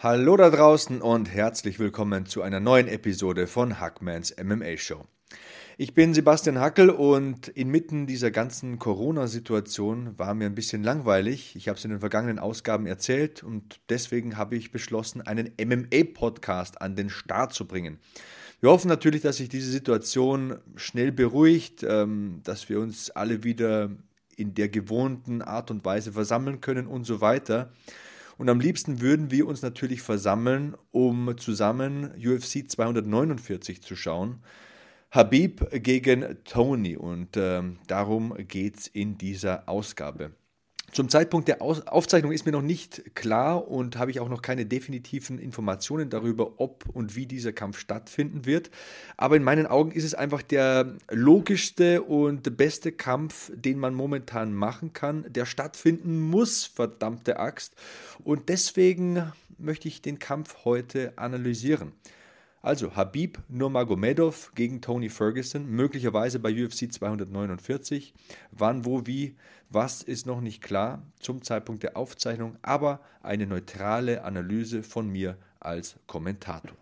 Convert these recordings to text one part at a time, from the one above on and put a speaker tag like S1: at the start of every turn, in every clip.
S1: Hallo da draußen und herzlich willkommen zu einer neuen Episode von Hackmans MMA Show. Ich bin Sebastian Hackel und inmitten dieser ganzen Corona-Situation war mir ein bisschen langweilig. Ich habe es in den vergangenen Ausgaben erzählt und deswegen habe ich beschlossen, einen MMA-Podcast an den Start zu bringen. Wir hoffen natürlich, dass sich diese Situation schnell beruhigt, ähm, dass wir uns alle wieder in der gewohnten Art und Weise versammeln können und so weiter. Und am liebsten würden wir uns natürlich versammeln, um zusammen UFC 249 zu schauen. Habib gegen Tony und äh, darum geht es in dieser Ausgabe. Zum Zeitpunkt der Aufzeichnung ist mir noch nicht klar und habe ich auch noch keine definitiven Informationen darüber, ob und wie dieser Kampf stattfinden wird. Aber in meinen Augen ist es einfach der logischste und beste Kampf, den man momentan machen kann, der stattfinden muss, verdammte Axt. Und deswegen möchte ich den Kampf heute analysieren. Also Habib Nurmagomedov gegen Tony Ferguson, möglicherweise bei UFC 249. Wann, wo, wie, was ist noch nicht klar zum Zeitpunkt der Aufzeichnung, aber eine neutrale Analyse von mir als Kommentator.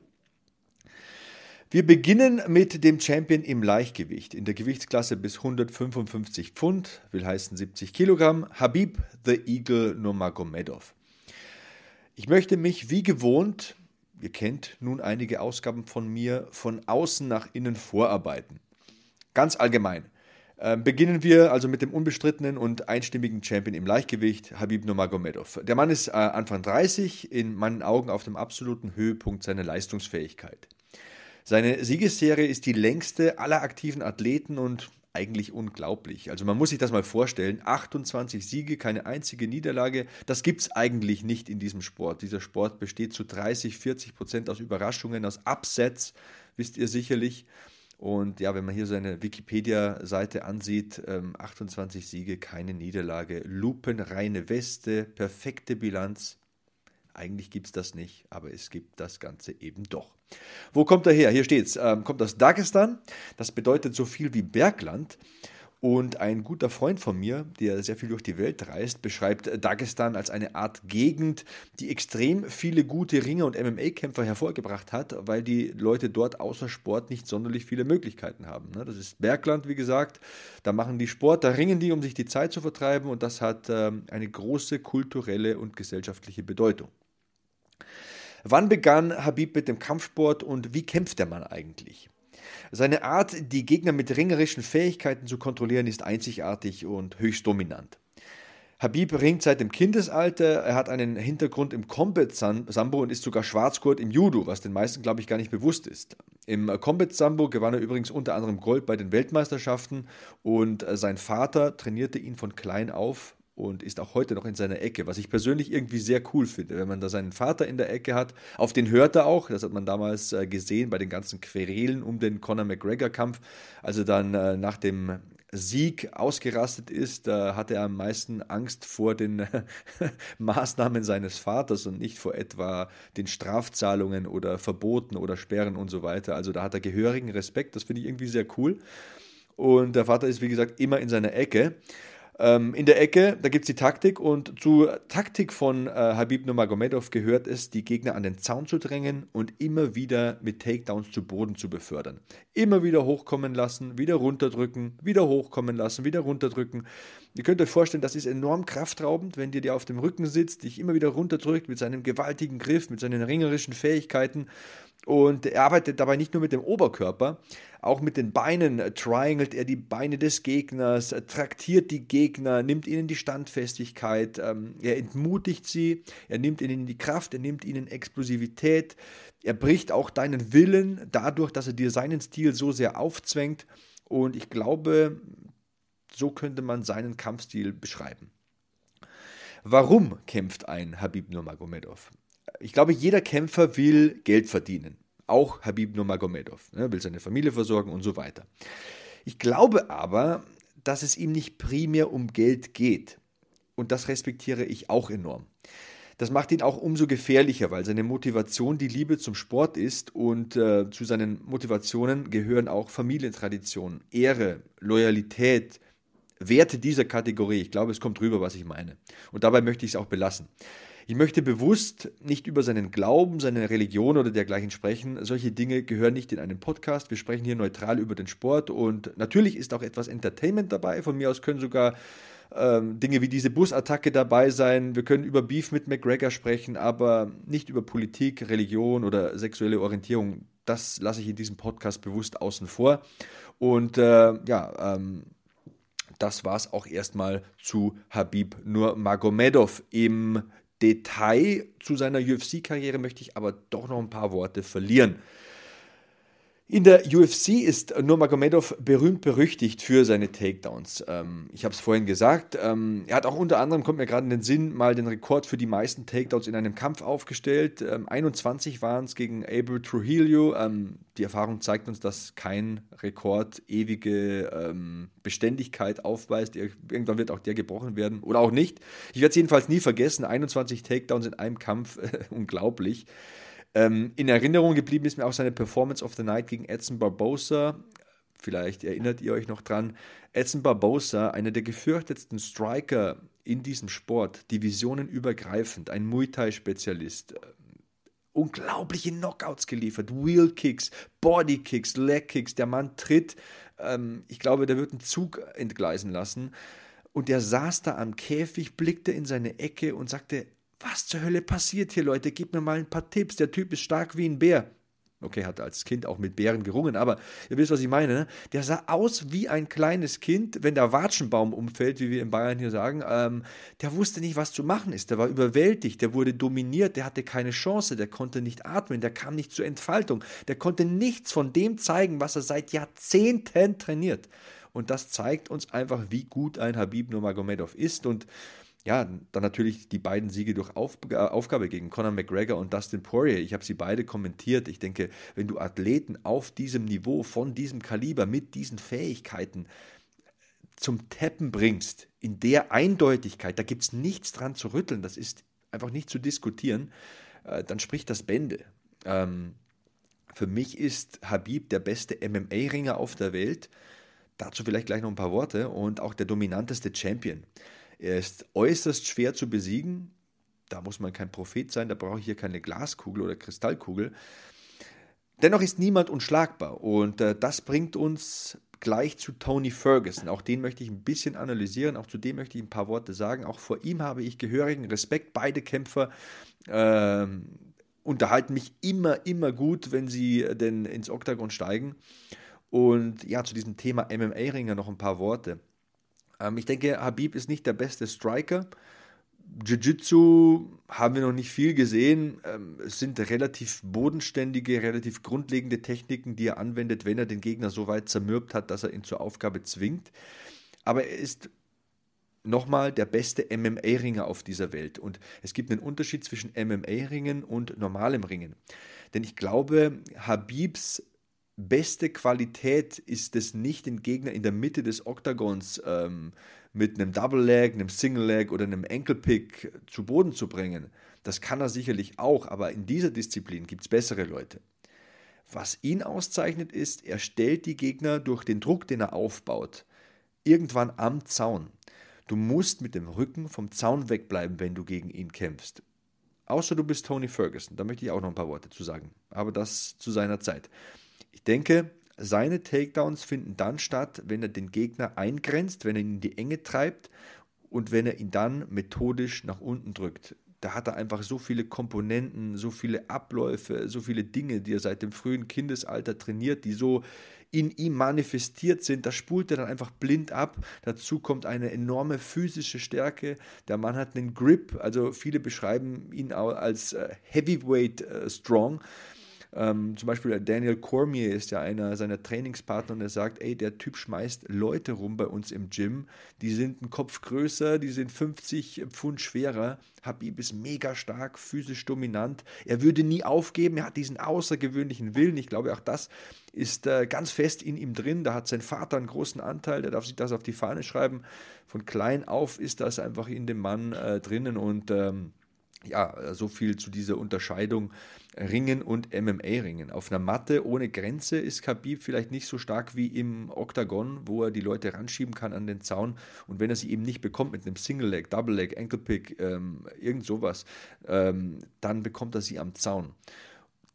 S1: Wir beginnen mit dem Champion im Leichtgewicht in der Gewichtsklasse bis 155 Pfund, will heißen 70 Kilogramm, Habib the Eagle Nurmagomedov. Ich möchte mich wie gewohnt ihr kennt nun einige Ausgaben von mir, von außen nach innen vorarbeiten. Ganz allgemein. Äh, beginnen wir also mit dem unbestrittenen und einstimmigen Champion im Leichtgewicht, Habib Nurmagomedov. Der Mann ist äh, Anfang 30, in meinen Augen auf dem absoluten Höhepunkt seiner Leistungsfähigkeit. Seine Siegesserie ist die längste aller aktiven Athleten und eigentlich unglaublich. Also man muss sich das mal vorstellen. 28 Siege, keine einzige Niederlage. Das gibt es eigentlich nicht in diesem Sport. Dieser Sport besteht zu 30, 40 Prozent aus Überraschungen, aus Upsets, wisst ihr sicherlich. Und ja, wenn man hier seine Wikipedia-Seite ansieht, 28 ähm, Siege, keine Niederlage, lupenreine Weste, perfekte Bilanz. Eigentlich gibt es das nicht, aber es gibt das Ganze eben doch. Wo kommt er her? Hier steht es. Ähm, kommt aus Dagestan. Das bedeutet so viel wie Bergland. Und ein guter Freund von mir, der sehr viel durch die Welt reist, beschreibt Dagestan als eine Art Gegend, die extrem viele gute Ringer und MMA-Kämpfer hervorgebracht hat, weil die Leute dort außer Sport nicht sonderlich viele Möglichkeiten haben. Ne? Das ist Bergland, wie gesagt. Da machen die Sport, da ringen die, um sich die Zeit zu vertreiben. Und das hat ähm, eine große kulturelle und gesellschaftliche Bedeutung. Wann begann Habib mit dem Kampfsport und wie kämpft der Mann eigentlich? Seine Art, die Gegner mit ringerischen Fähigkeiten zu kontrollieren, ist einzigartig und höchst dominant. Habib ringt seit dem Kindesalter, er hat einen Hintergrund im Combat Sambo und ist sogar Schwarzgurt im Judo, was den meisten, glaube ich, gar nicht bewusst ist. Im Combat Sambo gewann er übrigens unter anderem Gold bei den Weltmeisterschaften und sein Vater trainierte ihn von klein auf und ist auch heute noch in seiner Ecke, was ich persönlich irgendwie sehr cool finde, wenn man da seinen Vater in der Ecke hat. Auf den hört er auch, das hat man damals äh, gesehen bei den ganzen Querelen um den Conor McGregor-Kampf. Also dann äh, nach dem Sieg ausgerastet ist, äh, hatte er am meisten Angst vor den Maßnahmen seines Vaters und nicht vor etwa den Strafzahlungen oder Verboten oder Sperren und so weiter. Also da hat er gehörigen Respekt, das finde ich irgendwie sehr cool. Und der Vater ist, wie gesagt, immer in seiner Ecke. Ähm, in der Ecke, da gibt es die Taktik und zur Taktik von äh, Habib Nurmagomedov gehört es, die Gegner an den Zaun zu drängen und immer wieder mit Takedowns zu Boden zu befördern. Immer wieder hochkommen lassen, wieder runterdrücken, wieder hochkommen lassen, wieder runterdrücken. Ihr könnt euch vorstellen, das ist enorm kraftraubend, wenn dir der auf dem Rücken sitzt, dich immer wieder runterdrückt mit seinem gewaltigen Griff, mit seinen ringerischen Fähigkeiten und er arbeitet dabei nicht nur mit dem Oberkörper, auch mit den Beinen triangelt er die Beine des Gegners, traktiert die Gegner, nimmt ihnen die Standfestigkeit, ähm, er entmutigt sie, er nimmt ihnen die Kraft, er nimmt ihnen Explosivität, er bricht auch deinen Willen dadurch, dass er dir seinen Stil so sehr aufzwängt. Und ich glaube, so könnte man seinen Kampfstil beschreiben. Warum kämpft ein Habib Nurmagomedov? Ich glaube, jeder Kämpfer will Geld verdienen. Auch Habib Nurmagomedov. Ne, will seine Familie versorgen und so weiter. Ich glaube aber, dass es ihm nicht primär um Geld geht. Und das respektiere ich auch enorm. Das macht ihn auch umso gefährlicher, weil seine Motivation die Liebe zum Sport ist und äh, zu seinen Motivationen gehören auch Familientradition, Ehre, Loyalität, Werte dieser Kategorie. Ich glaube, es kommt rüber, was ich meine. Und dabei möchte ich es auch belassen. Ich möchte bewusst nicht über seinen Glauben, seine Religion oder dergleichen sprechen. Solche Dinge gehören nicht in einen Podcast. Wir sprechen hier neutral über den Sport und natürlich ist auch etwas Entertainment dabei. Von mir aus können sogar ähm, Dinge wie diese Busattacke dabei sein. Wir können über Beef mit McGregor sprechen, aber nicht über Politik, Religion oder sexuelle Orientierung. Das lasse ich in diesem Podcast bewusst außen vor. Und äh, ja, ähm, das war es auch erstmal zu Habib Nurmagomedov. Im Detail zu seiner UFC-Karriere möchte ich aber doch noch ein paar Worte verlieren. In der UFC ist Nurmagomedov berühmt berüchtigt für seine Takedowns. Ähm, ich habe es vorhin gesagt. Ähm, er hat auch unter anderem, kommt mir gerade in den Sinn, mal den Rekord für die meisten Takedowns in einem Kampf aufgestellt. Ähm, 21 waren es gegen Abel Trujillo. Ähm, die Erfahrung zeigt uns, dass kein Rekord ewige ähm, Beständigkeit aufweist. Irgendwann wird auch der gebrochen werden oder auch nicht. Ich werde es jedenfalls nie vergessen. 21 Takedowns in einem Kampf, unglaublich. Ähm, in Erinnerung geblieben ist mir auch seine Performance of the Night gegen Edson Barbosa. Vielleicht erinnert ihr euch noch dran. Edson Barbosa, einer der gefürchtetsten Striker in diesem Sport, divisionenübergreifend, ein Muay Thai-Spezialist. Äh, unglaubliche Knockouts geliefert, Wheel Kicks, Body Kicks, Leg Kicks. Der Mann tritt, ähm, ich glaube, der wird einen Zug entgleisen lassen. Und der saß da am Käfig, blickte in seine Ecke und sagte, was zur Hölle passiert hier, Leute? Gebt mir mal ein paar Tipps. Der Typ ist stark wie ein Bär. Okay, hat als Kind auch mit Bären gerungen, aber ihr wisst, was ich meine. Ne? Der sah aus wie ein kleines Kind, wenn der Watschenbaum umfällt, wie wir in Bayern hier sagen. Ähm, der wusste nicht, was zu machen ist. Der war überwältigt, der wurde dominiert, der hatte keine Chance, der konnte nicht atmen, der kam nicht zur Entfaltung, der konnte nichts von dem zeigen, was er seit Jahrzehnten trainiert. Und das zeigt uns einfach, wie gut ein Habib Nurmagomedov ist. Und ja, dann natürlich die beiden Siege durch äh, Aufgabe gegen Conor McGregor und Dustin Poirier. Ich habe sie beide kommentiert. Ich denke, wenn du Athleten auf diesem Niveau, von diesem Kaliber, mit diesen Fähigkeiten zum Tappen bringst, in der Eindeutigkeit, da gibt es nichts dran zu rütteln, das ist einfach nicht zu diskutieren, äh, dann spricht das Bände. Ähm, für mich ist Habib der beste MMA-Ringer auf der Welt. Dazu vielleicht gleich noch ein paar Worte und auch der dominanteste Champion. Er ist äußerst schwer zu besiegen. Da muss man kein Prophet sein, da brauche ich hier keine Glaskugel oder Kristallkugel. Dennoch ist niemand unschlagbar und äh, das bringt uns gleich zu Tony Ferguson. Auch den möchte ich ein bisschen analysieren, auch zu dem möchte ich ein paar Worte sagen. Auch vor ihm habe ich gehörigen Respekt. Beide Kämpfer äh, unterhalten mich immer, immer gut, wenn sie denn ins Oktagon steigen. Und ja, zu diesem Thema MMA-Ringer noch ein paar Worte. Ähm, ich denke, Habib ist nicht der beste Striker. Jiu-Jitsu haben wir noch nicht viel gesehen. Ähm, es sind relativ bodenständige, relativ grundlegende Techniken, die er anwendet, wenn er den Gegner so weit zermürbt hat, dass er ihn zur Aufgabe zwingt. Aber er ist nochmal der beste MMA-Ringer auf dieser Welt. Und es gibt einen Unterschied zwischen MMA-Ringen und normalem Ringen. Denn ich glaube, Habibs beste Qualität ist es nicht, den Gegner in der Mitte des Oktagons ähm, mit einem Double Leg, einem Single Leg oder einem Ankle Pick zu Boden zu bringen. Das kann er sicherlich auch, aber in dieser Disziplin gibt es bessere Leute. Was ihn auszeichnet ist, er stellt die Gegner durch den Druck, den er aufbaut, irgendwann am Zaun. Du musst mit dem Rücken vom Zaun wegbleiben, wenn du gegen ihn kämpfst. Außer du bist Tony Ferguson, da möchte ich auch noch ein paar Worte zu sagen, aber das zu seiner Zeit. Ich denke, seine Takedowns finden dann statt, wenn er den Gegner eingrenzt, wenn er ihn in die Enge treibt und wenn er ihn dann methodisch nach unten drückt. Da hat er einfach so viele Komponenten, so viele Abläufe, so viele Dinge, die er seit dem frühen Kindesalter trainiert, die so in ihm manifestiert sind. Das spult er dann einfach blind ab. Dazu kommt eine enorme physische Stärke. Der Mann hat einen Grip, also viele beschreiben ihn als äh, Heavyweight äh, Strong. Ähm, zum Beispiel Daniel Cormier ist ja einer seiner Trainingspartner und er sagt, ey, der Typ schmeißt Leute rum bei uns im Gym, die sind einen Kopf größer, die sind 50 Pfund schwerer. Habib ist mega stark, physisch dominant. Er würde nie aufgeben, er hat diesen außergewöhnlichen Willen. Ich glaube, auch das ist äh, ganz fest in ihm drin. Da hat sein Vater einen großen Anteil, der darf sich das auf die Fahne schreiben. Von klein auf ist das einfach in dem Mann äh, drinnen und ähm, ja, so viel zu dieser Unterscheidung Ringen und MMA-Ringen. Auf einer Matte ohne Grenze ist Khabib vielleicht nicht so stark wie im Oktagon, wo er die Leute ranschieben kann an den Zaun. Und wenn er sie eben nicht bekommt mit einem Single-Leg, Double-Leg, Ankle-Pick, ähm, irgend sowas, ähm, dann bekommt er sie am Zaun.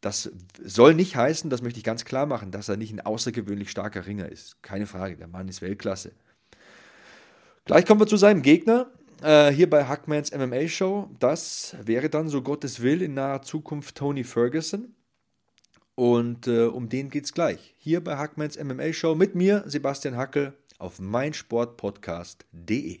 S1: Das soll nicht heißen, das möchte ich ganz klar machen, dass er nicht ein außergewöhnlich starker Ringer ist. Keine Frage, der Mann ist Weltklasse. Gleich kommen wir zu seinem Gegner äh, hier bei Hackmans MMA Show. Das wäre dann, so Gottes Will, in naher Zukunft Tony Ferguson. Und äh, um den geht's gleich. Hier bei Hackmans MMA Show mit mir, Sebastian Hackel, auf meinsportpodcast.de.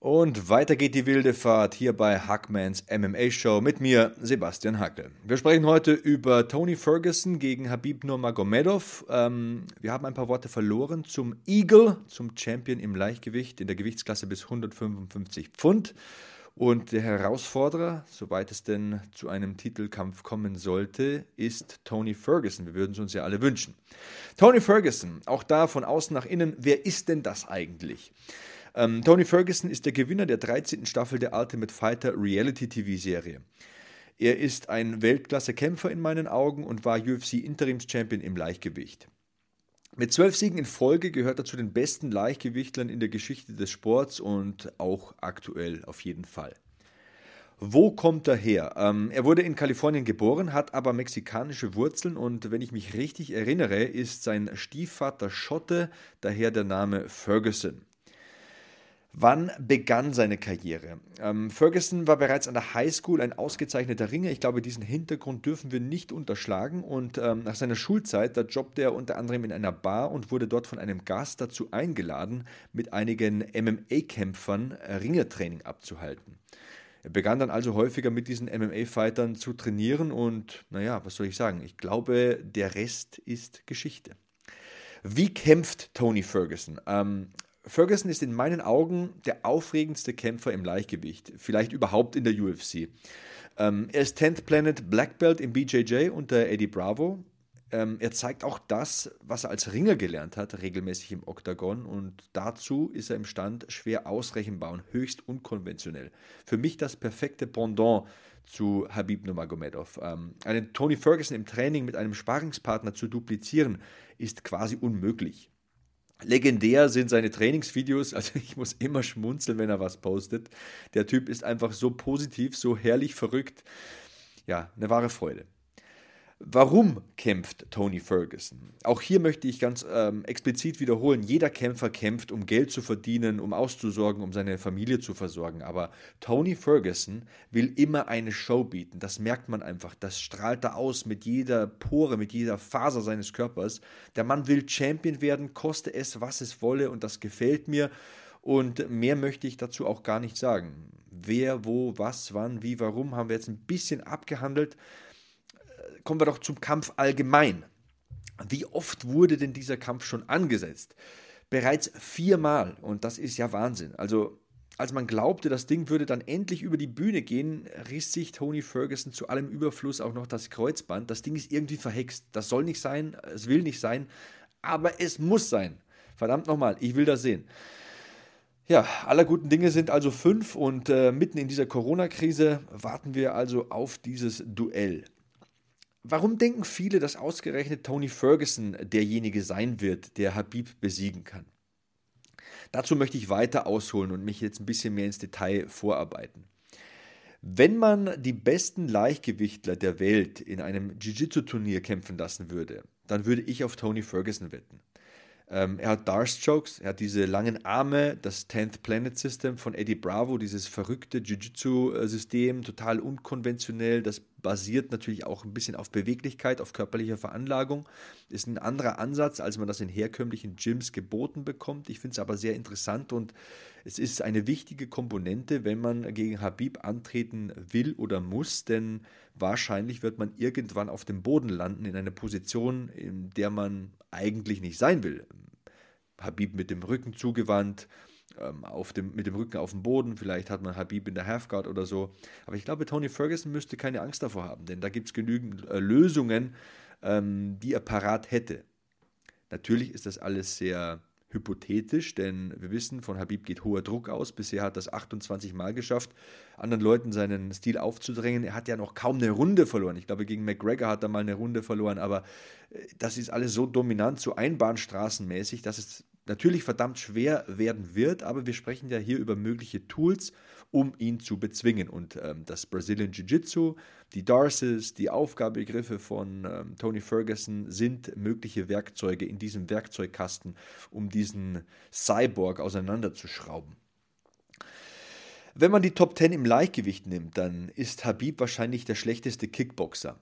S1: Und weiter geht die wilde Fahrt hier bei Hackmans MMA Show mit mir, Sebastian Hackel. Wir sprechen heute über Tony Ferguson gegen Habib Nurmagomedov. Ähm, wir haben ein paar Worte verloren zum Eagle, zum Champion im Leichtgewicht in der Gewichtsklasse bis 155 Pfund. Und der Herausforderer, soweit es denn zu einem Titelkampf kommen sollte, ist Tony Ferguson. Wir würden es uns ja alle wünschen. Tony Ferguson, auch da von außen nach innen, wer ist denn das eigentlich? Ähm, Tony Ferguson ist der Gewinner der 13. Staffel der Ultimate Fighter Reality TV-Serie. Er ist ein Weltklasse-Kämpfer in meinen Augen und war UFC-Interims-Champion im Leichtgewicht. Mit zwölf Siegen in Folge gehört er zu den besten Leichtgewichtlern in der Geschichte des Sports und auch aktuell auf jeden Fall. Wo kommt er her? Ähm, er wurde in Kalifornien geboren, hat aber mexikanische Wurzeln und wenn ich mich richtig erinnere, ist sein Stiefvater Schotte, daher der Name Ferguson. Wann begann seine Karriere? Ähm, Ferguson war bereits an der Highschool ein ausgezeichneter Ringer. Ich glaube, diesen Hintergrund dürfen wir nicht unterschlagen. Und ähm, nach seiner Schulzeit, da jobbte er unter anderem in einer Bar und wurde dort von einem Gast dazu eingeladen, mit einigen MMA-Kämpfern äh, Ringertraining abzuhalten. Er begann dann also häufiger mit diesen MMA-Fightern zu trainieren und, naja, was soll ich sagen? Ich glaube, der Rest ist Geschichte. Wie kämpft Tony Ferguson? Ähm, Ferguson ist in meinen Augen der aufregendste Kämpfer im Leichtgewicht, vielleicht überhaupt in der UFC. Ähm, er ist 10th Planet Black Belt im BJJ unter Eddie Bravo. Ähm, er zeigt auch das, was er als Ringer gelernt hat, regelmäßig im Oktagon und dazu ist er imstand, schwer ausrechenbar und höchst unkonventionell. Für mich das perfekte Pendant zu Habib Nurmagomedov. Ähm, einen Tony Ferguson im Training mit einem Sparingspartner zu duplizieren, ist quasi unmöglich. Legendär sind seine Trainingsvideos, also ich muss immer schmunzeln, wenn er was postet. Der Typ ist einfach so positiv, so herrlich verrückt. Ja, eine wahre Freude. Warum kämpft Tony Ferguson? Auch hier möchte ich ganz ähm, explizit wiederholen, jeder Kämpfer kämpft, um Geld zu verdienen, um auszusorgen, um seine Familie zu versorgen. Aber Tony Ferguson will immer eine Show bieten. Das merkt man einfach. Das strahlt er aus mit jeder Pore, mit jeder Faser seines Körpers. Der Mann will Champion werden, koste es, was es wolle, und das gefällt mir. Und mehr möchte ich dazu auch gar nicht sagen. Wer, wo, was, wann, wie, warum haben wir jetzt ein bisschen abgehandelt kommen wir doch zum Kampf allgemein. Wie oft wurde denn dieser Kampf schon angesetzt? Bereits viermal und das ist ja Wahnsinn. Also als man glaubte, das Ding würde dann endlich über die Bühne gehen, riss sich Tony Ferguson zu allem Überfluss auch noch das Kreuzband. Das Ding ist irgendwie verhext. Das soll nicht sein, es will nicht sein, aber es muss sein. Verdammt nochmal, ich will das sehen. Ja, aller guten Dinge sind also fünf und äh, mitten in dieser Corona-Krise warten wir also auf dieses Duell. Warum denken viele, dass ausgerechnet Tony Ferguson derjenige sein wird, der Habib besiegen kann? Dazu möchte ich weiter ausholen und mich jetzt ein bisschen mehr ins Detail vorarbeiten. Wenn man die besten Leichtgewichtler der Welt in einem Jiu-Jitsu-Turnier kämpfen lassen würde, dann würde ich auf Tony Ferguson wetten. Ähm, er hat Darce-Chokes, er hat diese langen Arme, das 10th Planet System von Eddie Bravo, dieses verrückte Jiu-Jitsu-System, total unkonventionell. Das basiert natürlich auch ein bisschen auf Beweglichkeit, auf körperlicher Veranlagung. Ist ein anderer Ansatz, als man das in herkömmlichen Gyms geboten bekommt. Ich finde es aber sehr interessant und es ist eine wichtige Komponente, wenn man gegen Habib antreten will oder muss, denn wahrscheinlich wird man irgendwann auf dem Boden landen, in einer Position, in der man eigentlich nicht sein will. Habib mit dem Rücken zugewandt, ähm, auf dem, mit dem Rücken auf dem Boden, vielleicht hat man Habib in der Halfguard oder so. Aber ich glaube, Tony Ferguson müsste keine Angst davor haben, denn da gibt es genügend äh, Lösungen, ähm, die er parat hätte. Natürlich ist das alles sehr hypothetisch, denn wir wissen, von Habib geht hoher Druck aus. Bisher hat es 28 Mal geschafft, anderen Leuten seinen Stil aufzudrängen. Er hat ja noch kaum eine Runde verloren. Ich glaube, gegen McGregor hat er mal eine Runde verloren, aber äh, das ist alles so dominant, so einbahnstraßenmäßig, dass es natürlich verdammt schwer werden wird, aber wir sprechen ja hier über mögliche Tools, um ihn zu bezwingen. Und ähm, das Brazilian Jiu-Jitsu, die Darces, die Aufgabegriffe von ähm, Tony Ferguson sind mögliche Werkzeuge in diesem Werkzeugkasten, um diesen Cyborg auseinanderzuschrauben. Wenn man die Top 10 im Leichtgewicht nimmt, dann ist Habib wahrscheinlich der schlechteste Kickboxer.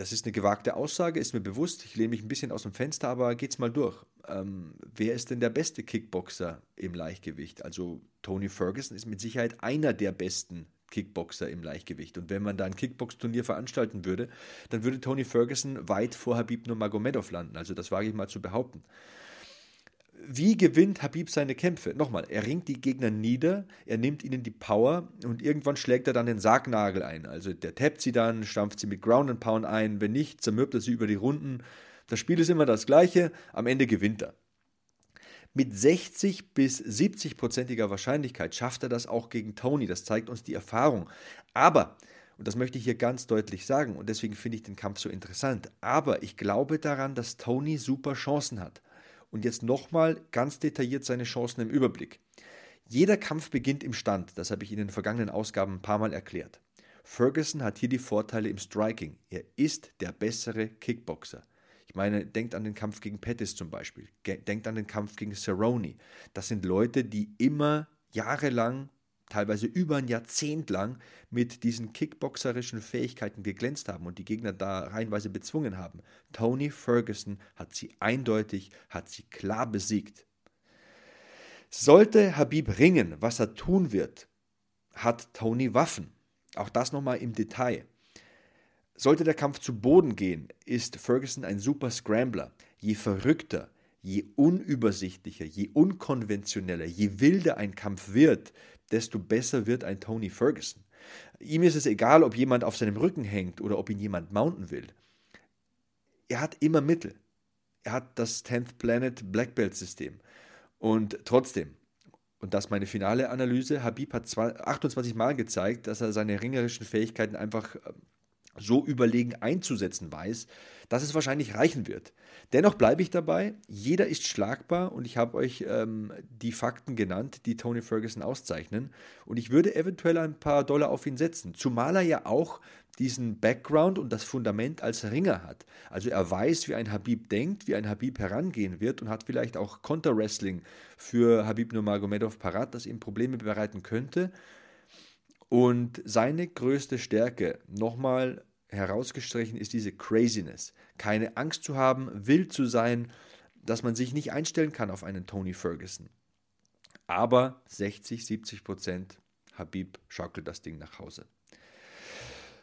S1: Das ist eine gewagte Aussage, ist mir bewusst. Ich lehne mich ein bisschen aus dem Fenster, aber geht's mal durch. Ähm, wer ist denn der beste Kickboxer im Leichtgewicht? Also Tony Ferguson ist mit Sicherheit einer der besten Kickboxer im Leichtgewicht. Und wenn man da ein Kickbox-Turnier veranstalten würde, dann würde Tony Ferguson weit vor Habib Nurmagomedov landen. Also das wage ich mal zu behaupten. Wie gewinnt Habib seine Kämpfe? Nochmal, er ringt die Gegner nieder, er nimmt ihnen die Power und irgendwann schlägt er dann den Sargnagel ein. Also der tappt sie dann, stampft sie mit Ground and Pound ein, wenn nicht, zermürbt er sie über die Runden. Das Spiel ist immer das gleiche, am Ende gewinnt er. Mit 60 bis 70-prozentiger Wahrscheinlichkeit schafft er das auch gegen Tony. Das zeigt uns die Erfahrung. Aber, und das möchte ich hier ganz deutlich sagen, und deswegen finde ich den Kampf so interessant, aber ich glaube daran, dass Tony super Chancen hat. Und jetzt nochmal ganz detailliert seine Chancen im Überblick. Jeder Kampf beginnt im Stand, das habe ich in den vergangenen Ausgaben ein paar Mal erklärt. Ferguson hat hier die Vorteile im Striking. Er ist der bessere Kickboxer. Ich meine, denkt an den Kampf gegen Pettis zum Beispiel. Denkt an den Kampf gegen Cerrone. Das sind Leute, die immer jahrelang, teilweise über ein Jahrzehnt lang mit diesen kickboxerischen Fähigkeiten geglänzt haben und die Gegner da reihenweise bezwungen haben. Tony Ferguson hat sie eindeutig, hat sie klar besiegt. Sollte Habib ringen, was er tun wird, hat Tony Waffen. Auch das nochmal im Detail. Sollte der Kampf zu Boden gehen, ist Ferguson ein super Scrambler. Je verrückter, je unübersichtlicher, je unkonventioneller, je wilder ein Kampf wird, desto besser wird ein Tony Ferguson. Ihm ist es egal, ob jemand auf seinem Rücken hängt oder ob ihn jemand mounten will. Er hat immer Mittel. Er hat das 10th Planet Black Belt System. Und trotzdem, und das meine finale Analyse, Habib hat 28 Mal gezeigt, dass er seine ringerischen Fähigkeiten einfach ähm, so überlegen einzusetzen weiß, dass es wahrscheinlich reichen wird. Dennoch bleibe ich dabei, jeder ist schlagbar und ich habe euch ähm, die Fakten genannt, die Tony Ferguson auszeichnen und ich würde eventuell ein paar Dollar auf ihn setzen, zumal er ja auch diesen Background und das Fundament als Ringer hat. Also er weiß, wie ein Habib denkt, wie ein Habib herangehen wird und hat vielleicht auch Counter-Wrestling für Habib Nurmagomedov parat, das ihm Probleme bereiten könnte. Und seine größte Stärke, nochmal herausgestrichen, ist diese Craziness. Keine Angst zu haben, wild zu sein, dass man sich nicht einstellen kann auf einen Tony Ferguson. Aber 60, 70 Prozent Habib schaukelt das Ding nach Hause.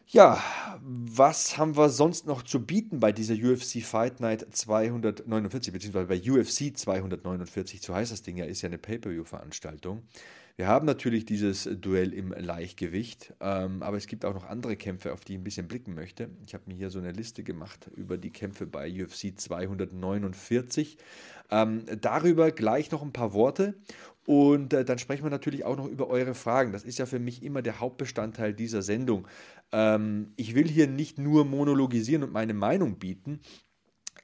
S1: Ja, was haben wir sonst noch zu bieten bei dieser UFC Fight Night 249, beziehungsweise bei UFC 249, so heißt das Ding ja, ist ja eine Pay-Per-View-Veranstaltung. Wir haben natürlich dieses Duell im Leichtgewicht, ähm, aber es gibt auch noch andere Kämpfe, auf die ich ein bisschen blicken möchte. Ich habe mir hier so eine Liste gemacht über die Kämpfe bei UFC 249. Ähm, darüber gleich noch ein paar Worte. Und äh, dann sprechen wir natürlich auch noch über eure Fragen. Das ist ja für mich immer der Hauptbestandteil dieser Sendung. Ähm, ich will hier nicht nur monologisieren und meine Meinung bieten,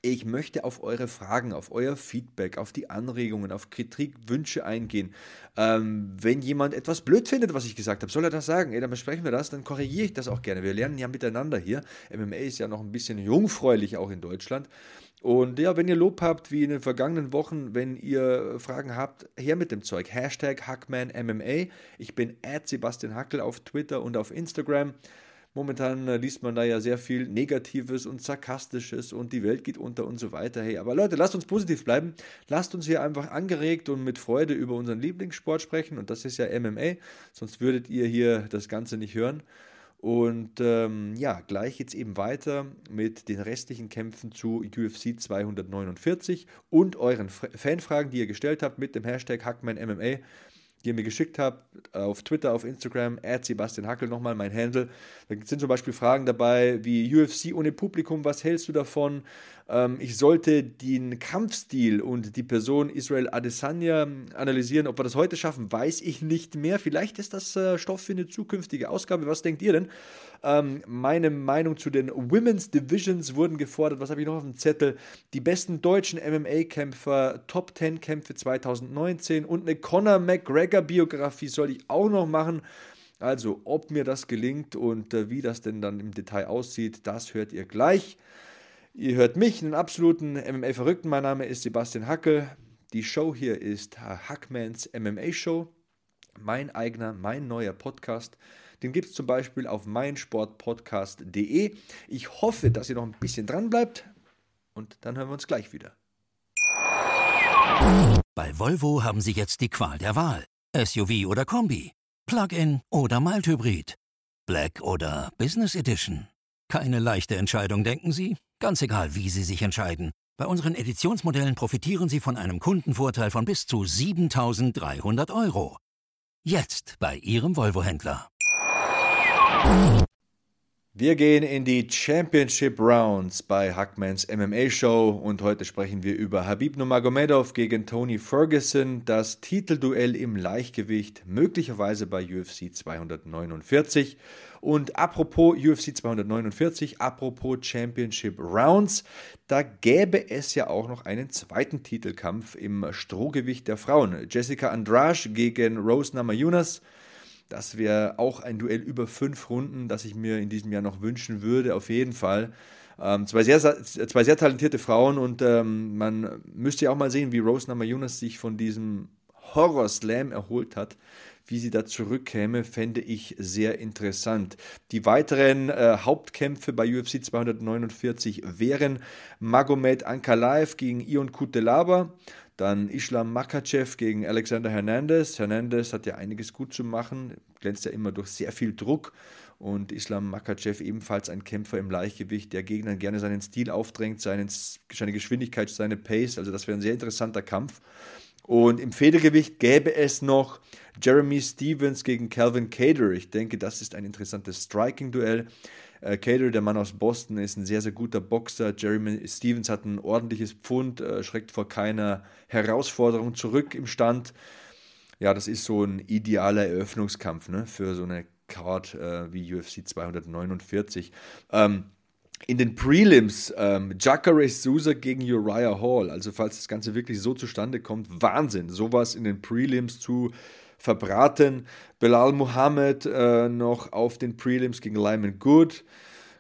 S1: ich möchte auf eure Fragen, auf euer Feedback, auf die Anregungen, auf Kritik, Wünsche eingehen. Ähm, wenn jemand etwas blöd findet, was ich gesagt habe, soll er das sagen? Ey, dann besprechen wir das, dann korrigiere ich das auch gerne. Wir lernen ja miteinander hier. MMA ist ja noch ein bisschen jungfräulich auch in Deutschland. Und ja, wenn ihr Lob habt, wie in den vergangenen Wochen, wenn ihr Fragen habt, her mit dem Zeug. Hashtag HackmanMMA. Ich bin at Sebastian Hackel auf Twitter und auf Instagram. Momentan äh, liest man da ja sehr viel Negatives und Sarkastisches und die Welt geht unter und so weiter. Hey, aber Leute, lasst uns positiv bleiben. Lasst uns hier einfach angeregt und mit Freude über unseren Lieblingssport sprechen und das ist ja MMA. Sonst würdet ihr hier das Ganze nicht hören. Und ähm, ja, gleich jetzt eben weiter mit den restlichen Kämpfen zu UFC 249 und euren Fanfragen, die ihr gestellt habt mit dem Hashtag HackmanMMA die ihr mir geschickt habt, auf Twitter, auf Instagram, Sebastian Hackel nochmal mein Handle. Da sind zum Beispiel Fragen dabei wie UFC ohne Publikum, was hältst du davon? Ähm, ich sollte den Kampfstil und die Person Israel Adesanya analysieren. Ob wir das heute schaffen, weiß ich nicht mehr. Vielleicht ist das äh, Stoff für eine zukünftige Ausgabe. Was denkt ihr denn? Ähm, meine Meinung zu den Women's Divisions wurden gefordert. Was habe ich noch auf dem Zettel? Die besten deutschen MMA-Kämpfer, Top 10 Kämpfe 2019 und eine Conor McGregor-Biografie soll ich auch noch machen. Also, ob mir das gelingt und äh, wie das denn dann im Detail aussieht, das hört ihr gleich. Ihr hört mich, einen absoluten MMA-Verrückten. Mein Name ist Sebastian Hackel. Die Show hier ist Hackmans MMA Show. Mein eigener, mein neuer Podcast. Den gibt es zum Beispiel auf meinsportpodcast.de. Ich hoffe, dass ihr noch ein bisschen dran bleibt. Und dann hören wir uns gleich wieder.
S2: Bei Volvo haben Sie jetzt die Qual der Wahl. SUV oder Kombi. Plug-in oder Mild-Hybrid. Black oder Business Edition. Keine leichte Entscheidung, denken Sie? Ganz egal, wie Sie sich entscheiden. Bei unseren Editionsmodellen profitieren Sie von einem Kundenvorteil von bis zu 7300 Euro. Jetzt bei Ihrem Volvo-Händler.
S1: Wir gehen in die Championship Rounds bei Hackmans MMA Show und heute sprechen wir über Habib Nurmagomedov gegen Tony Ferguson, das Titelduell im Leichtgewicht, möglicherweise bei UFC 249. Und apropos UFC 249, apropos Championship Rounds, da gäbe es ja auch noch einen zweiten Titelkampf im Strohgewicht der Frauen. Jessica Andrade gegen Rose Namajunas. Das wäre auch ein Duell über fünf Runden, das ich mir in diesem Jahr noch wünschen würde, auf jeden Fall. Ähm, zwei, sehr, zwei sehr talentierte Frauen und ähm, man müsste ja auch mal sehen, wie Rose Namajunas sich von diesem Horror-Slam erholt hat. Wie sie da zurückkäme, fände ich sehr interessant. Die weiteren äh, Hauptkämpfe bei UFC 249 wären Magomed Ankalaev gegen Ion Kutelaba. Dann Islam Makachev gegen Alexander Hernandez. Hernandez hat ja einiges gut zu machen, glänzt ja immer durch sehr viel Druck. Und Islam Makachev ebenfalls ein Kämpfer im Leichtgewicht, der Gegnern gerne seinen Stil aufdrängt, seine Geschwindigkeit, seine Pace. Also das wäre ein sehr interessanter Kampf. Und im Federgewicht gäbe es noch Jeremy Stevens gegen Calvin Cater. Ich denke, das ist ein interessantes Striking-Duell. Äh, Cater, der Mann aus Boston, ist ein sehr, sehr guter Boxer. Jeremy Stevens hat ein ordentliches Pfund, äh, schreckt vor keiner Herausforderung zurück im Stand. Ja, das ist so ein idealer Eröffnungskampf ne, für so eine Card äh, wie UFC 249. Ähm, in den Prelims ähm, Jacare Souza gegen Uriah Hall. Also falls das Ganze wirklich so zustande kommt, Wahnsinn, sowas in den Prelims zu verbraten. Belal Muhammad äh, noch auf den Prelims gegen Lyman Good.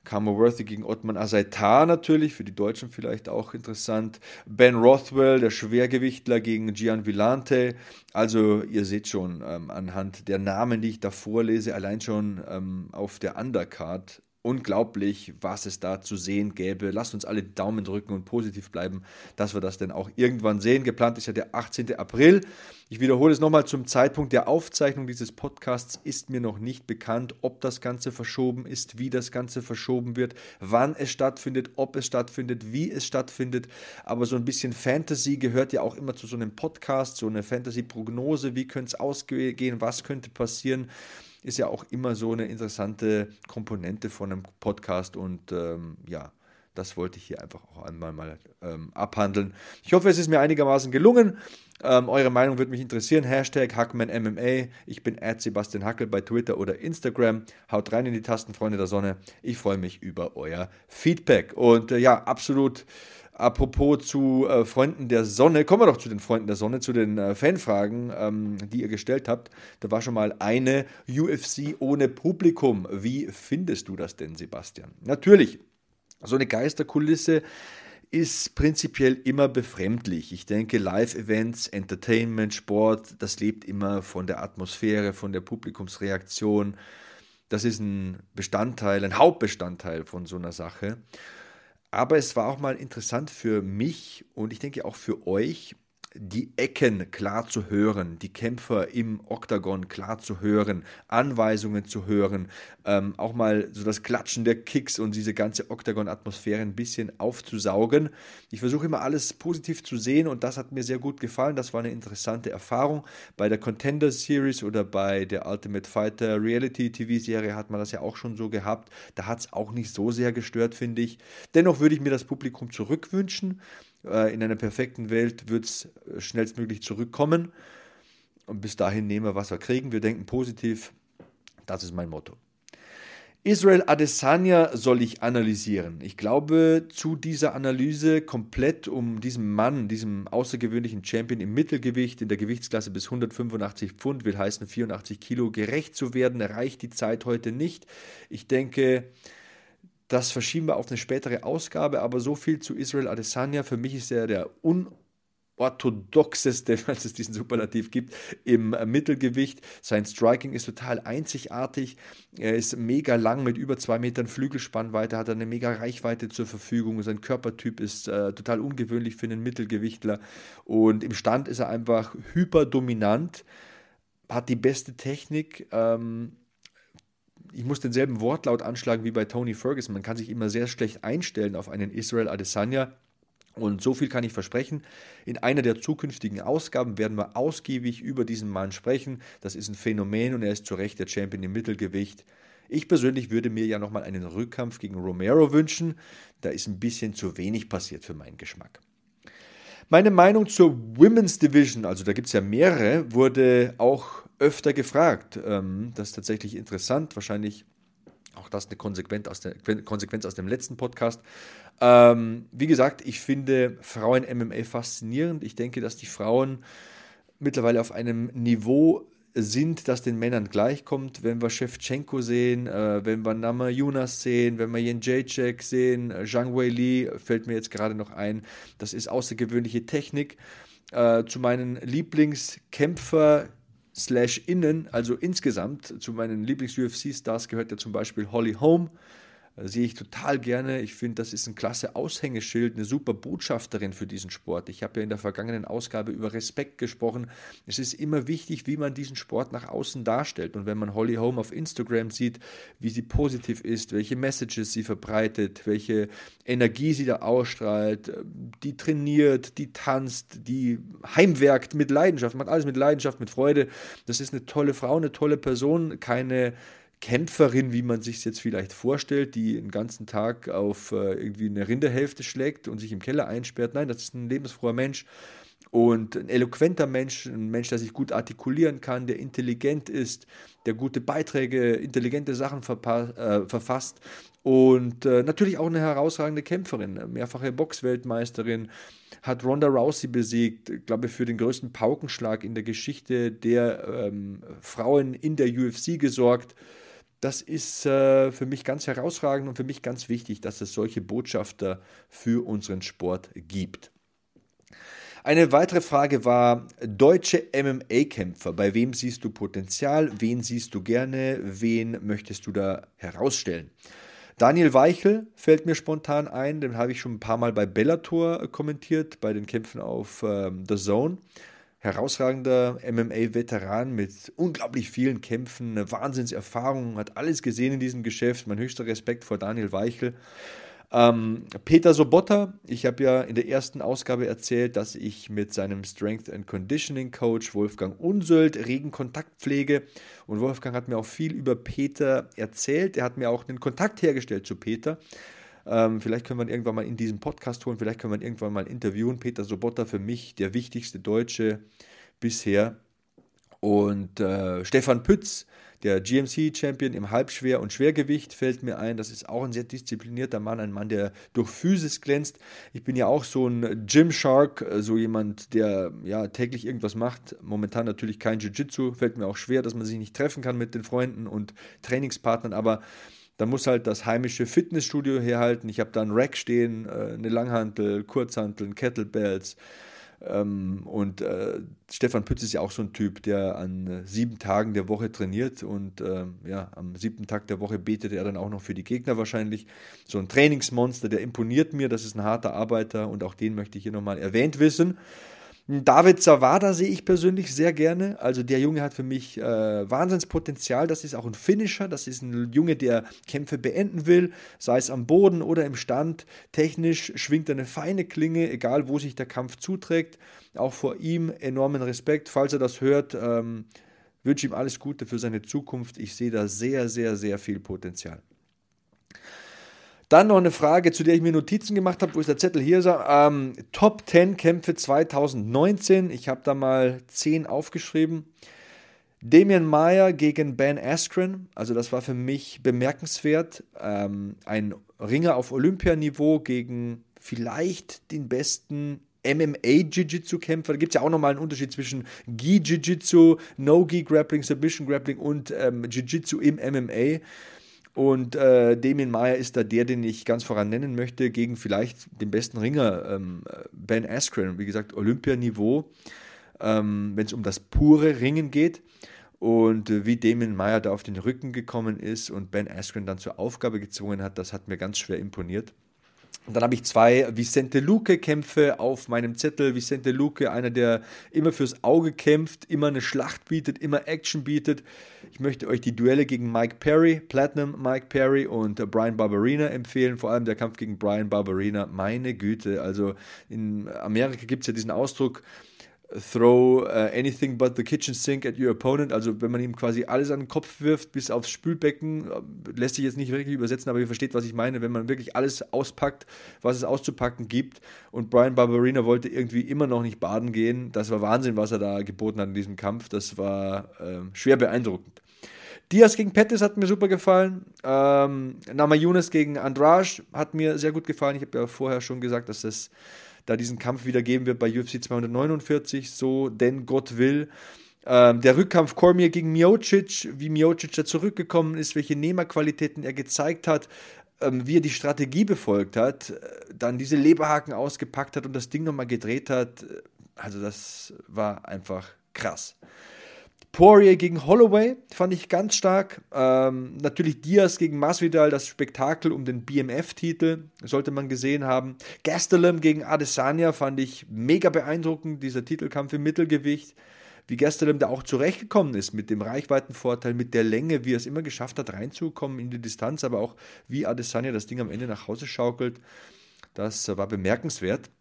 S1: Kamo Worthy gegen Ottman Azaitar natürlich, für die Deutschen vielleicht auch interessant. Ben Rothwell, der Schwergewichtler gegen Gian Villante. Also ihr seht schon ähm, anhand der Namen, die ich da vorlese, allein schon ähm, auf der Undercard unglaublich, was es da zu sehen gäbe. Lasst uns alle Daumen drücken und positiv bleiben, dass wir das denn auch irgendwann sehen. Geplant ist ja der 18. April. Ich wiederhole es nochmal zum Zeitpunkt der Aufzeichnung dieses Podcasts ist mir noch nicht bekannt, ob das Ganze verschoben ist, wie das Ganze verschoben wird, wann es stattfindet, ob es stattfindet, wie es stattfindet. Aber so ein bisschen Fantasy gehört ja auch immer zu so einem Podcast, so eine Fantasy-Prognose, wie könnte es ausgehen, was könnte passieren ist ja auch immer so eine interessante Komponente von einem Podcast und ähm, ja, das wollte ich hier einfach auch einmal mal ähm, abhandeln. Ich hoffe, es ist mir einigermaßen gelungen. Ähm, eure Meinung würde mich interessieren. Hashtag HackmanMMA. Ich bin at Sebastian Hackel bei Twitter oder Instagram. Haut rein in die Tasten, Freunde der Sonne. Ich freue mich über euer Feedback. Und äh, ja, absolut Apropos zu äh, Freunden der Sonne, kommen wir doch zu den Freunden der Sonne, zu den äh, Fanfragen, ähm, die ihr gestellt habt. Da war schon mal eine UFC ohne Publikum. Wie findest du das denn, Sebastian? Natürlich, so eine Geisterkulisse ist prinzipiell immer befremdlich. Ich denke, Live-Events, Entertainment, Sport, das lebt immer von der Atmosphäre, von der Publikumsreaktion. Das ist ein Bestandteil, ein Hauptbestandteil von so einer Sache. Aber es war auch mal interessant für mich und ich denke auch für euch, die Ecken klar zu hören, die Kämpfer im Oktagon klar zu hören, Anweisungen zu hören, ähm, auch mal so das Klatschen der Kicks und diese ganze Oktagon-Atmosphäre ein bisschen aufzusaugen. Ich versuche immer alles positiv zu sehen und das hat mir sehr gut gefallen. Das war eine interessante Erfahrung. Bei der Contender Series oder bei der Ultimate Fighter Reality TV-Serie hat man das ja auch schon so gehabt. Da hat es auch nicht so sehr gestört, finde ich. Dennoch würde ich mir das Publikum zurückwünschen. Äh, in einer perfekten Welt wird es äh, schnellstmöglich zurückkommen. Und bis dahin nehmen wir, was wir kriegen. Wir denken positiv. Das ist mein Motto. Israel Adesanya soll ich analysieren. Ich glaube, zu dieser Analyse komplett um diesem Mann, diesem außergewöhnlichen Champion im Mittelgewicht in der Gewichtsklasse bis 185 Pfund, will heißen 84 Kilo, gerecht zu werden, reicht die Zeit heute nicht. Ich denke, das verschieben wir auf eine spätere Ausgabe, aber so viel zu Israel Adesanya. Für mich ist er der unorthodoxeste, falls es diesen Superlativ gibt, im Mittelgewicht. Sein Striking ist total einzigartig. Er ist mega lang mit über zwei Metern Flügelspannweite, hat eine mega Reichweite zur Verfügung. Sein Körpertyp ist äh, total ungewöhnlich für einen Mittelgewichtler. Und im Stand ist er einfach hyperdominant, hat die beste Technik. Ähm, ich muss denselben Wortlaut anschlagen wie bei Tony Ferguson. Man kann sich immer sehr schlecht einstellen auf einen Israel Adesanya. Und so viel kann ich versprechen. In einer der zukünftigen Ausgaben werden wir ausgiebig über diesen Mann sprechen. Das ist ein Phänomen und er ist zu Recht der Champion im Mittelgewicht. Ich persönlich würde mir ja nochmal einen Rückkampf gegen Romero wünschen. Da ist ein bisschen zu wenig passiert für meinen Geschmack. Meine Meinung zur Women's Division, also da gibt es ja mehrere, wurde auch öfter gefragt. Ähm, das ist tatsächlich interessant, wahrscheinlich auch das eine Konsequenz aus, der, Konsequenz aus dem letzten Podcast. Ähm, wie gesagt, ich finde Frauen MMA faszinierend. Ich denke, dass die Frauen mittlerweile auf einem Niveau sind, das den Männern gleichkommt. Wenn wir Shevchenko sehen, äh, wenn wir Nama Yunas sehen, wenn wir Yen Jacek sehen, äh, Zhang Wei Li fällt mir jetzt gerade noch ein. Das ist außergewöhnliche Technik. Äh, zu meinen Lieblingskämpfer slash innen, also insgesamt zu meinen Lieblings-UFC-Stars gehört ja zum Beispiel Holly Holm, sehe ich total gerne. Ich finde, das ist ein klasse Aushängeschild, eine super Botschafterin für diesen Sport. Ich habe ja in der vergangenen Ausgabe über Respekt gesprochen. Es ist immer wichtig, wie man diesen Sport nach außen darstellt. Und wenn man Holly Holm auf Instagram sieht, wie sie positiv ist, welche Messages sie verbreitet, welche Energie sie da ausstrahlt, die trainiert, die tanzt, die heimwerkt mit Leidenschaft, macht alles mit Leidenschaft, mit Freude. Das ist eine tolle Frau, eine tolle Person, keine Kämpferin, wie man sich es jetzt vielleicht vorstellt, die den ganzen Tag auf äh, irgendwie eine Rinderhälfte schlägt und sich im Keller einsperrt. Nein, das ist ein lebensfroher Mensch und ein eloquenter Mensch, ein Mensch, der sich gut artikulieren kann, der intelligent ist, der gute Beiträge, intelligente Sachen äh, verfasst und äh, natürlich auch eine herausragende Kämpferin, mehrfache Boxweltmeisterin, hat Ronda Rousey besiegt, glaube ich, für den größten Paukenschlag in der Geschichte der ähm, Frauen in der UFC gesorgt. Das ist äh, für mich ganz herausragend und für mich ganz wichtig, dass es solche Botschafter für unseren Sport gibt. Eine weitere Frage war deutsche MMA-Kämpfer. Bei wem siehst du Potenzial? Wen siehst du gerne? Wen möchtest du da herausstellen? Daniel Weichel fällt mir spontan ein, den habe ich schon ein paar Mal bei Bellator kommentiert, bei den Kämpfen auf ähm, The Zone herausragender MMA-Veteran mit unglaublich vielen Kämpfen, eine Wahnsinnserfahrung, hat alles gesehen in diesem Geschäft. Mein höchster Respekt vor Daniel Weichel. Ähm, Peter Sobotta, ich habe ja in der ersten Ausgabe erzählt, dass ich mit seinem Strength and Conditioning Coach Wolfgang Unsöld regen Kontakt pflege. Und Wolfgang hat mir auch viel über Peter erzählt. Er hat mir auch einen Kontakt hergestellt zu Peter. Ähm, vielleicht können wir ihn irgendwann mal in diesen Podcast holen, vielleicht können wir ihn irgendwann mal interviewen. Peter Sobotta für mich der wichtigste Deutsche bisher. Und äh, Stefan Pütz, der GMC-Champion im Halbschwer- und Schwergewicht, fällt mir ein. Das ist auch ein sehr disziplinierter Mann, ein Mann, der durch Physis glänzt. Ich bin ja auch so ein Gym-Shark, äh, so jemand, der ja täglich irgendwas macht. Momentan natürlich kein Jiu-Jitsu, fällt mir auch schwer, dass man sich nicht treffen kann mit den Freunden und Trainingspartnern, aber dann muss halt das heimische Fitnessstudio herhalten. Ich habe da einen Rack stehen, äh, eine Langhantel, Kurzhanteln, Kettlebells. Ähm, und äh, Stefan Pütz ist ja auch so ein Typ, der an äh, sieben Tagen der Woche trainiert und äh, ja, am siebten Tag der Woche betet er dann auch noch für die Gegner wahrscheinlich. So ein Trainingsmonster, der imponiert mir, das ist ein harter Arbeiter und auch den möchte ich hier nochmal erwähnt wissen. David Zawada sehe ich persönlich sehr gerne. Also der Junge hat für mich äh, Wahnsinnspotenzial. Das ist auch ein Finisher. Das ist ein Junge, der Kämpfe beenden will, sei es am Boden oder im Stand. Technisch schwingt er eine feine Klinge, egal wo sich der Kampf zuträgt. Auch vor ihm enormen Respekt. Falls er das hört, ähm, wünsche ihm alles Gute für seine Zukunft. Ich sehe da sehr, sehr, sehr viel Potenzial. Dann noch eine Frage, zu der ich mir Notizen gemacht habe, wo ist der Zettel hier? Ähm, Top 10 Kämpfe 2019. Ich habe da mal 10 aufgeschrieben. Damian Meyer gegen Ben Askren, also das war für mich bemerkenswert. Ähm, ein Ringer auf Olympianiveau gegen vielleicht den besten MMA-Jiu-Jitsu-Kämpfer. Da gibt es ja auch nochmal einen Unterschied zwischen Gi-Jiu-Jitsu, No-Gi-Grappling, Submission-Grappling und ähm, Jiu-Jitsu im MMA. Und äh, Damien Meyer ist da der, den ich ganz voran nennen möchte, gegen vielleicht den besten Ringer, ähm, Ben Askren. Wie gesagt, Olympianiveau, ähm, wenn es um das pure Ringen geht. Und äh, wie Damien Meyer da auf den Rücken gekommen ist und Ben Askren dann zur Aufgabe gezwungen hat, das hat mir ganz schwer imponiert. Und dann habe ich zwei Vicente Luque-Kämpfe auf meinem Zettel. Vicente Luque, einer, der immer fürs Auge kämpft, immer eine Schlacht bietet, immer Action bietet. Ich möchte euch die Duelle gegen Mike Perry, Platinum Mike Perry und Brian Barberina empfehlen. Vor allem der Kampf gegen Brian Barberina. Meine Güte, also in Amerika gibt es ja diesen Ausdruck, throw uh, anything but the kitchen sink at your opponent. Also wenn man ihm quasi alles an den Kopf wirft, bis aufs Spülbecken, äh, lässt sich jetzt nicht wirklich übersetzen, aber ihr versteht, was ich meine. Wenn man wirklich alles auspackt, was es auszupacken gibt. Und Brian Barberina wollte irgendwie immer noch nicht baden gehen. Das war Wahnsinn, was er da geboten hat in diesem Kampf. Das war äh, schwer beeindruckend. Diaz gegen Pettis hat mir super gefallen. Ähm, Nama Yunus gegen Andrade hat mir sehr gut gefallen. Ich habe ja vorher schon gesagt, dass das da diesen Kampf wieder geben wird bei UFC 249, so denn Gott will. Ähm, der Rückkampf Cormier gegen Miocic, wie Miocic da zurückgekommen ist, welche Nehmerqualitäten er gezeigt hat, ähm, wie er die Strategie befolgt hat, äh, dann diese Leberhaken ausgepackt hat und das Ding nochmal gedreht hat. Also das war einfach krass. Poirier gegen Holloway fand ich ganz stark. Ähm, natürlich Diaz gegen Masvidal, das Spektakel um den BMF-Titel, sollte man gesehen haben. Gastelum gegen Adesanya fand ich mega beeindruckend, dieser Titelkampf im Mittelgewicht. Wie Gastelum da auch zurechtgekommen ist mit dem Reichweitenvorteil, mit der Länge, wie er es immer geschafft hat, reinzukommen in die Distanz, aber auch wie Adesanya das Ding am Ende nach Hause schaukelt. Das war bemerkenswert.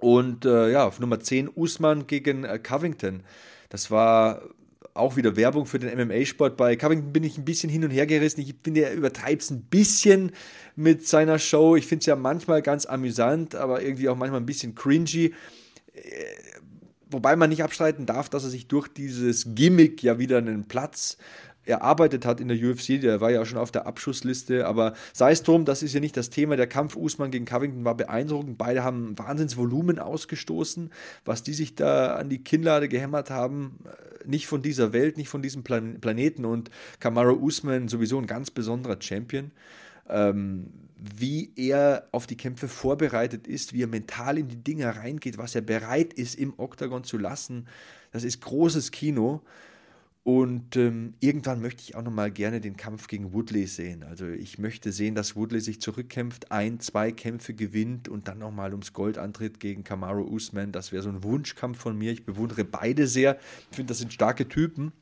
S1: Und äh, ja, auf Nummer 10 Usman gegen äh, Covington. Das war auch wieder Werbung für den MMA-Sport. Bei Covington bin ich ein bisschen hin und her gerissen. Ich finde, er übertreibt es ein bisschen mit seiner Show. Ich finde es ja manchmal ganz amüsant, aber irgendwie auch manchmal ein bisschen cringy. Äh, wobei man nicht abstreiten darf, dass er sich durch dieses Gimmick ja wieder einen Platz erarbeitet hat in der UFC, der war ja schon auf der Abschussliste, aber sei es drum, das ist ja nicht das Thema. Der Kampf Usman gegen Covington war beeindruckend. Beide haben Wahnsinnsvolumen ausgestoßen, was die sich da an die Kinnlade gehämmert haben, äh, nicht von dieser Welt, nicht von diesem Plan Planeten und Kamaru Usman sowieso ein ganz besonderer Champion. Ähm, wie er auf die Kämpfe vorbereitet ist, wie er mental in die Dinge reingeht, was er bereit ist im Oktagon zu lassen, das ist großes Kino. Und ähm, irgendwann möchte ich auch nochmal gerne den Kampf gegen Woodley sehen. Also ich möchte sehen, dass Woodley sich zurückkämpft, ein, zwei Kämpfe gewinnt und dann nochmal ums Gold antritt gegen Kamaru Usman. Das wäre so ein Wunschkampf von mir. Ich bewundere beide sehr. Ich finde, das sind starke Typen.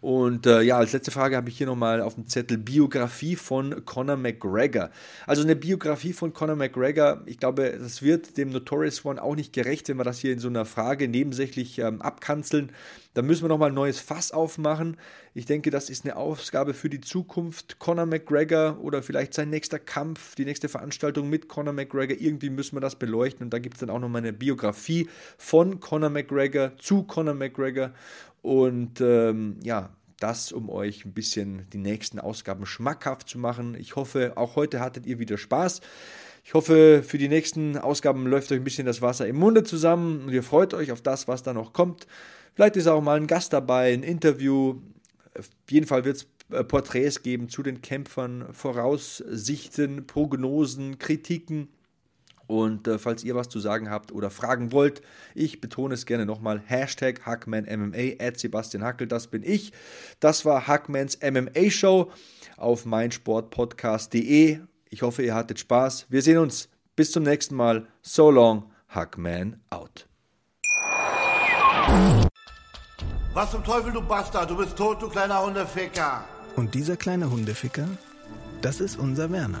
S1: Und äh, ja, als letzte Frage habe ich hier nochmal auf dem Zettel Biografie von Conor McGregor. Also eine Biografie von Conor McGregor, ich glaube, das wird dem Notorious One auch nicht gerecht, wenn wir das hier in so einer Frage nebensächlich ähm, abkanzeln. Da müssen wir nochmal ein neues Fass aufmachen. Ich denke, das ist eine Aufgabe für die Zukunft. Conor McGregor oder vielleicht sein nächster Kampf, die nächste Veranstaltung mit Conor McGregor. Irgendwie müssen wir das beleuchten. Und da gibt es dann auch nochmal eine Biografie von Conor McGregor zu Conor McGregor. Und ähm, ja, das, um euch ein bisschen die nächsten Ausgaben schmackhaft zu machen. Ich hoffe, auch heute hattet ihr wieder Spaß. Ich hoffe, für die nächsten Ausgaben läuft euch ein bisschen das Wasser im Munde zusammen und ihr freut euch auf das, was da noch kommt. Vielleicht ist auch mal ein Gast dabei, ein Interview. Auf jeden Fall wird es äh, Porträts geben zu den Kämpfern, Voraussichten, Prognosen, Kritiken. Und äh, falls ihr was zu sagen habt oder fragen wollt, ich betone es gerne nochmal, Hashtag HackmanMMA, at Sebastian Hackel, das bin ich. Das war Hackmans MMA Show auf meinsportpodcast.de. Ich hoffe, ihr hattet Spaß. Wir sehen uns. Bis zum nächsten Mal. So long, Hackman out.
S3: Was zum Teufel, du Bastard? Du bist tot, du kleiner Hundeficker.
S4: Und dieser kleine Hundeficker, das ist unser Werner.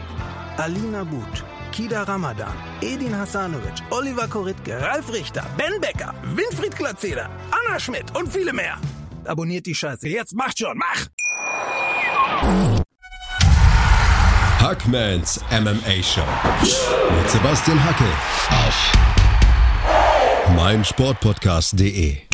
S4: Alina But, Kida Ramadan, Edin Hasanovic, Oliver Koritke, Ralf Richter, Ben Becker, Winfried Glatzeder, Anna Schmidt und viele mehr. Abonniert die Scheiße. Jetzt macht schon, mach!
S5: Hackmans MMA Show mit Sebastian Hacke auf meinsportpodcast.de.